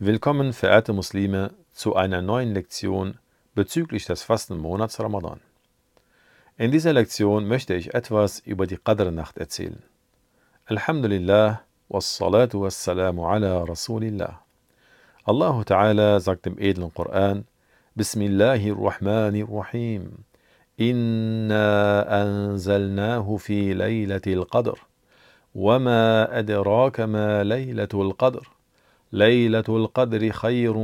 Willkommen, verehrte Muslime, zu einer neuen Lektion bezüglich des Fastenmonats Ramadan. In dieser Lektion möchte ich etwas über die Qadr-Nacht erzählen. Alhamdulillah, wassalatu wassalamu ala Rasulillah. Allah Ta'ala sagt im edlen Koran, Bismillahirrahmanirrahim, Inna anzalnahu fi laylatil Qadr, وما أدراك ما ليلة القدر ليلة القدر خير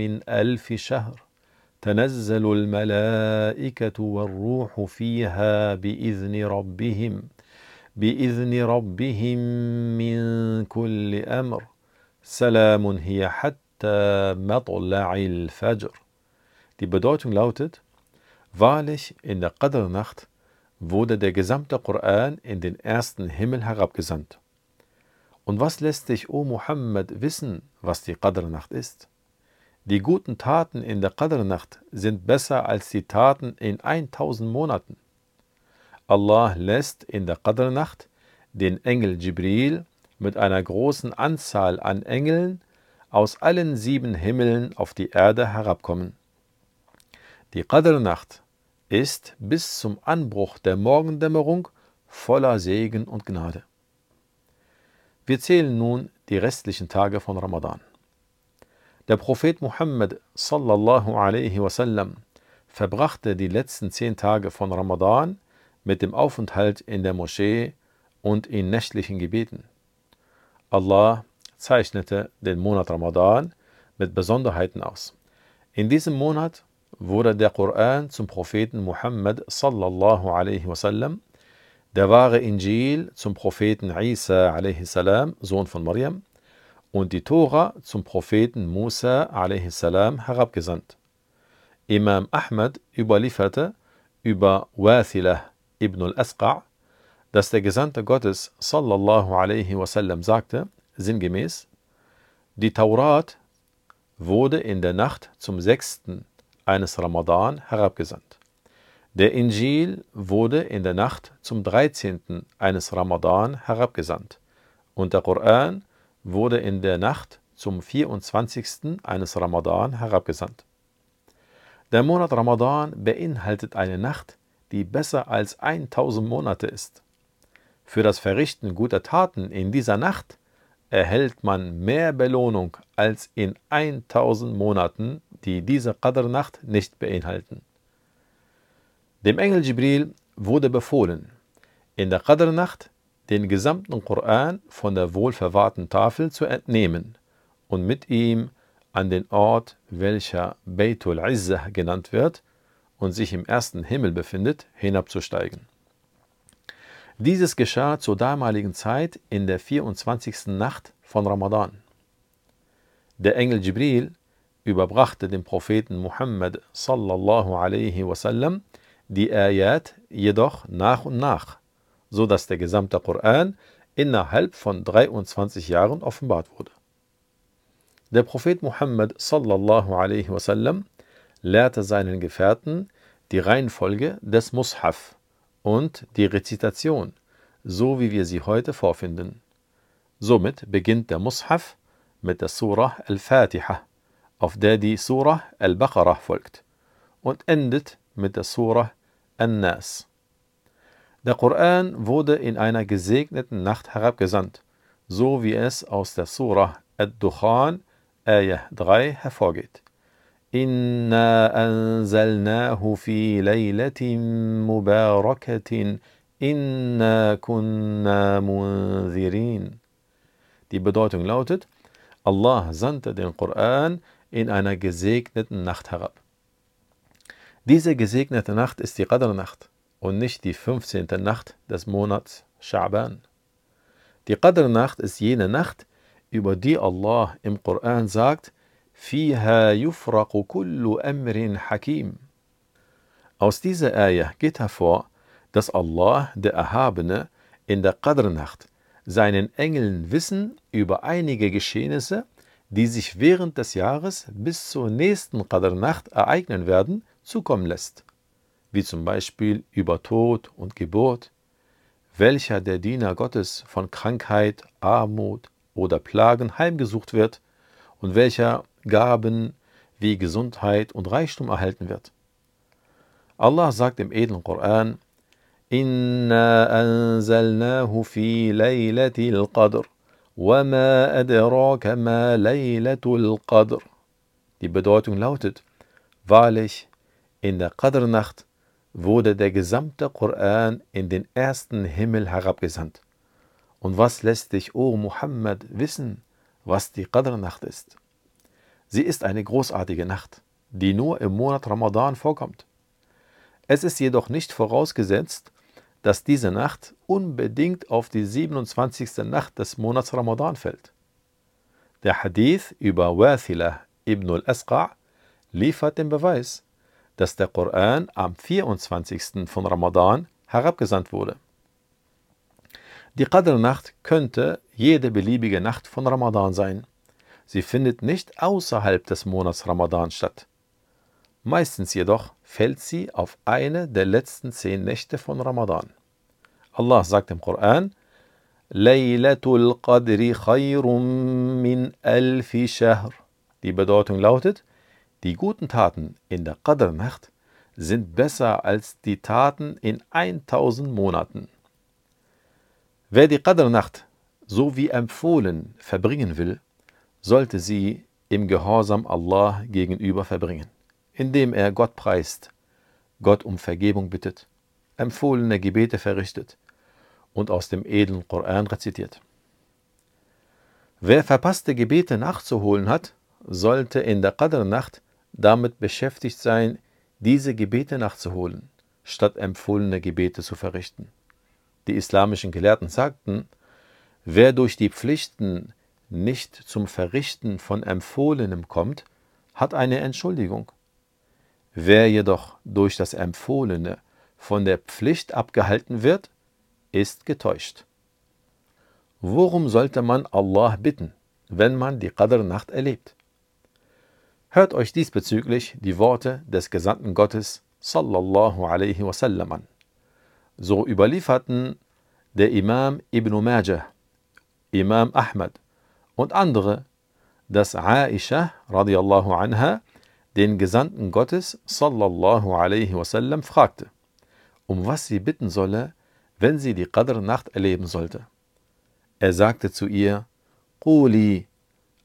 من ألف شهر تنزل الملائكة والروح فيها بإذن ربهم بإذن ربهم من كل أمر سلام هي حتى مطلع الفجر Die Bedeutung lautet, wahrlich in der Qadr-Nacht wurde der gesamte Koran in den ersten Himmel herabgesandt. Und was lässt dich, o Muhammad, wissen, was die Qadr-Nacht ist? Die guten Taten in der Qadr-Nacht sind besser als die Taten in 1000 Monaten. Allah lässt in der Qadr-Nacht den Engel Jibril mit einer großen Anzahl an Engeln aus allen sieben Himmeln auf die Erde herabkommen. Die Qadr-Nacht ist bis zum Anbruch der Morgendämmerung voller Segen und Gnade. Wir zählen nun die restlichen Tage von Ramadan. Der Prophet Muhammad sallallahu alaihi wasallam verbrachte die letzten zehn Tage von Ramadan mit dem Aufenthalt in der Moschee und in nächtlichen Gebeten. Allah zeichnete den Monat Ramadan mit Besonderheiten aus. In diesem Monat wurde der Koran zum Propheten Muhammad sallallahu alaihi wasallam der wahre Injil zum Propheten Isa a.s., Sohn von Maryam, und die Tora zum Propheten Musa a.s. herabgesandt. Imam Ahmad überlieferte über Wathilah ibn al-Asqa', dass der Gesandte Gottes sallallahu alaihi wasallam sagte, sinngemäß, die Taurat wurde in der Nacht zum sechsten eines Ramadan herabgesandt. Der Injil wurde in der Nacht zum 13. eines Ramadan herabgesandt und der Koran wurde in der Nacht zum 24. eines Ramadan herabgesandt. Der Monat Ramadan beinhaltet eine Nacht, die besser als 1000 Monate ist. Für das Verrichten guter Taten in dieser Nacht erhält man mehr Belohnung als in 1000 Monaten, die diese Qadr-Nacht nicht beinhalten. Dem Engel Jibril wurde befohlen, in der Qadr-Nacht den gesamten Koran von der wohlverwahrten Tafel zu entnehmen und mit ihm an den Ort, welcher Beitul Izzah genannt wird und sich im ersten Himmel befindet, hinabzusteigen. Dieses geschah zur damaligen Zeit in der 24. Nacht von Ramadan. Der Engel Jibril überbrachte dem Propheten Muhammad sallallahu alaihi wasallam die Ayat jedoch nach und nach, so dass der gesamte Koran innerhalb von 23 Jahren offenbart wurde. Der Prophet Muhammad sallallahu alaihi wasallam lehrte seinen Gefährten die Reihenfolge des Mushaf und die Rezitation, so wie wir sie heute vorfinden. Somit beginnt der Mushaf mit der Surah Al-Fatiha, auf der die Surah Al-Baqarah folgt, und endet mit der Surah an-Nas. Der Koran wurde in einer gesegneten Nacht herabgesandt, so wie es aus der Surah Ad-Dukhan, Ayah 3 hervorgeht. Inna anzalnahu fi laylatin mubarakatin inna kunna munzirin. Die Bedeutung lautet, Allah sandte den Koran in einer gesegneten Nacht herab. Diese gesegnete Nacht ist die Qadr-Nacht und nicht die 15. Nacht des Monats Scha'ban. Die Qadr-Nacht ist jene Nacht, über die Allah im Koran sagt, Fiha yufraqu kullu amrin hakim. Aus dieser Ayah geht hervor, dass Allah, der Erhabene, in der Qadr-Nacht seinen Engeln Wissen über einige Geschehnisse, die sich während des Jahres bis zur nächsten Qadr-Nacht ereignen werden, zukommen lässt, wie zum Beispiel über Tod und Geburt, welcher der Diener Gottes von Krankheit, Armut oder Plagen heimgesucht wird und welcher Gaben wie Gesundheit und Reichtum erhalten wird. Allah sagt im edlen Koran, Inna anzalnahu fi laylatil qadr, wama adraka ma laylatul qadr. Die Bedeutung lautet, wahrlich, in der Qadr-Nacht wurde der gesamte Koran in den ersten Himmel herabgesandt. Und was lässt dich, o Muhammad, wissen, was die Qadr-Nacht ist? Sie ist eine großartige Nacht, die nur im Monat Ramadan vorkommt. Es ist jedoch nicht vorausgesetzt, dass diese Nacht unbedingt auf die 27. Nacht des Monats Ramadan fällt. Der Hadith über Wathila ibn al-Asqa liefert den Beweis, dass der Koran am 24. von Ramadan herabgesandt wurde. Die Qadr-Nacht könnte jede beliebige Nacht von Ramadan sein. Sie findet nicht außerhalb des Monats Ramadan statt. Meistens jedoch fällt sie auf eine der letzten zehn Nächte von Ramadan. Allah sagt im Koran. Die Bedeutung lautet, die guten Taten in der Qadr-Nacht sind besser als die Taten in 1000 Monaten. Wer die Qadr-Nacht so wie empfohlen verbringen will, sollte sie im Gehorsam Allah gegenüber verbringen, indem er Gott preist, Gott um Vergebung bittet, empfohlene Gebete verrichtet und aus dem edlen Koran rezitiert. Wer verpasste Gebete nachzuholen hat, sollte in der Qadr-Nacht damit beschäftigt sein, diese Gebete nachzuholen, statt empfohlene Gebete zu verrichten. Die islamischen Gelehrten sagten, wer durch die Pflichten nicht zum Verrichten von Empfohlenem kommt, hat eine Entschuldigung. Wer jedoch durch das Empfohlene von der Pflicht abgehalten wird, ist getäuscht. Worum sollte man Allah bitten, wenn man die Qadr-Nacht erlebt? Hört euch diesbezüglich die Worte des Gesandten Gottes sallallahu alaihi wasallam an. So überlieferten der Imam Ibn Majah, Imam Ahmad und andere, dass Aisha radiallahu anha den Gesandten Gottes sallallahu alaihi wasallam fragte, um was sie bitten solle, wenn sie die Qadr-Nacht erleben sollte. Er sagte zu ihr, Quli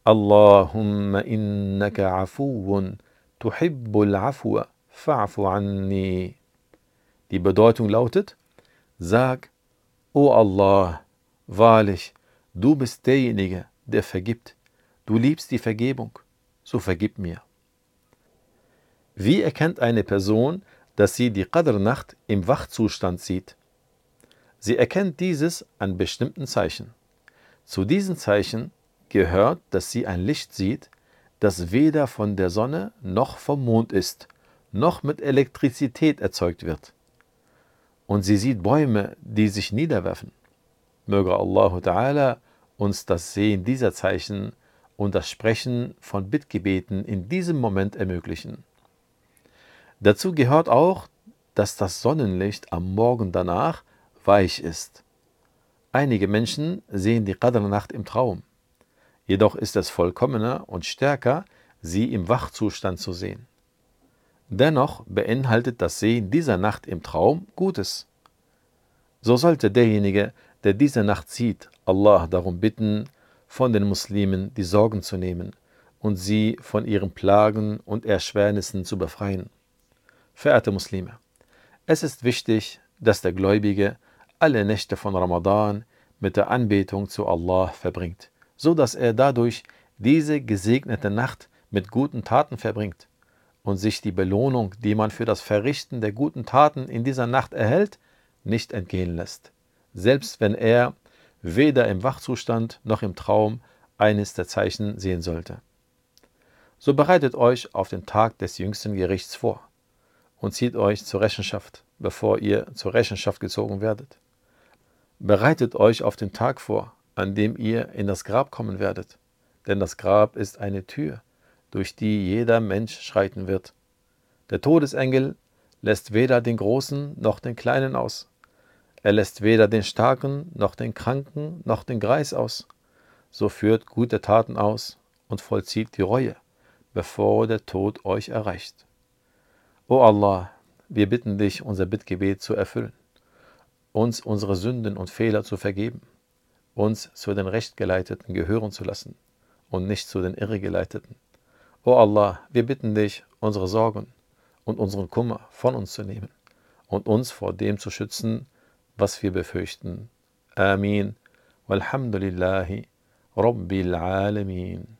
اللهم إنك عفو تحب العفو فاعف عني. Die Bedeutung lautet, sag, O Allah, wahrlich, du bist derjenige, der vergibt. Du liebst die Vergebung, so vergib mir. Wie erkennt eine Person, dass sie die Qadr-Nacht im Wachzustand sieht? Sie erkennt dieses an bestimmten Zeichen. Zu diesen Zeichen gehört, dass sie ein Licht sieht, das weder von der Sonne noch vom Mond ist, noch mit Elektrizität erzeugt wird. Und sie sieht Bäume, die sich niederwerfen. Möge Allah Ta'ala uns das Sehen dieser Zeichen und das Sprechen von Bittgebeten in diesem Moment ermöglichen. Dazu gehört auch, dass das Sonnenlicht am Morgen danach weich ist. Einige Menschen sehen die Qadr-Nacht im Traum. Jedoch ist es vollkommener und stärker, sie im Wachzustand zu sehen. Dennoch beinhaltet das Sehen dieser Nacht im Traum Gutes. So sollte derjenige, der diese Nacht sieht, Allah darum bitten, von den Muslimen die Sorgen zu nehmen und sie von ihren Plagen und Erschwernissen zu befreien. Verehrte Muslime, es ist wichtig, dass der Gläubige alle Nächte von Ramadan mit der Anbetung zu Allah verbringt so dass er dadurch diese gesegnete Nacht mit guten Taten verbringt und sich die Belohnung, die man für das Verrichten der guten Taten in dieser Nacht erhält, nicht entgehen lässt, selbst wenn er weder im Wachzustand noch im Traum eines der Zeichen sehen sollte. So bereitet euch auf den Tag des jüngsten Gerichts vor und zieht euch zur Rechenschaft, bevor ihr zur Rechenschaft gezogen werdet. Bereitet euch auf den Tag vor, an dem ihr in das Grab kommen werdet. Denn das Grab ist eine Tür, durch die jeder Mensch schreiten wird. Der Todesengel lässt weder den Großen noch den Kleinen aus. Er lässt weder den Starken noch den Kranken noch den Greis aus. So führt gute Taten aus und vollzieht die Reue, bevor der Tod euch erreicht. O Allah, wir bitten dich, unser Bittgebet zu erfüllen, uns unsere Sünden und Fehler zu vergeben, uns zu den Rechtgeleiteten gehören zu lassen und nicht zu den Irregeleiteten. O Allah, wir bitten dich, unsere Sorgen und unseren Kummer von uns zu nehmen und uns vor dem zu schützen, was wir befürchten. Amin. Walhamdulillahi Rabbil Alamin.